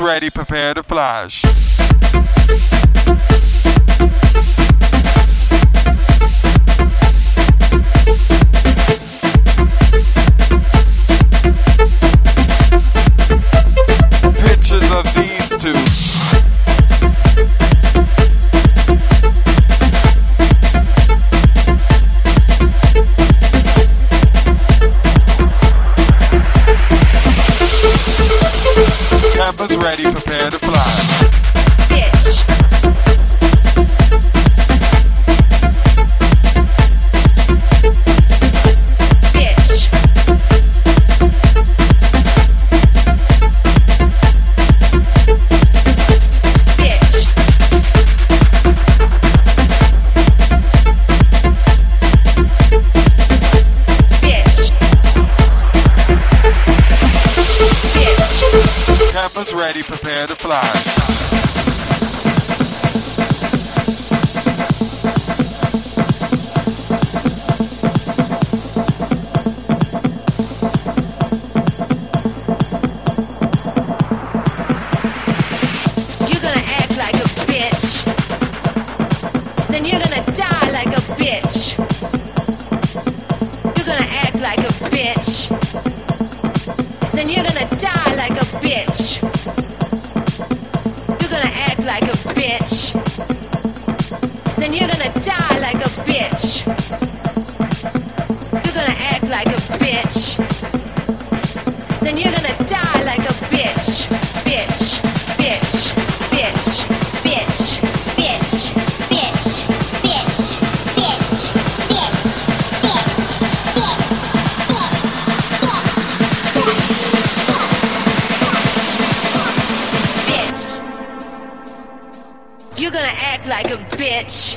ready, prepare to flash. campus ready, prepare to fly.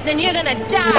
then you're gonna die.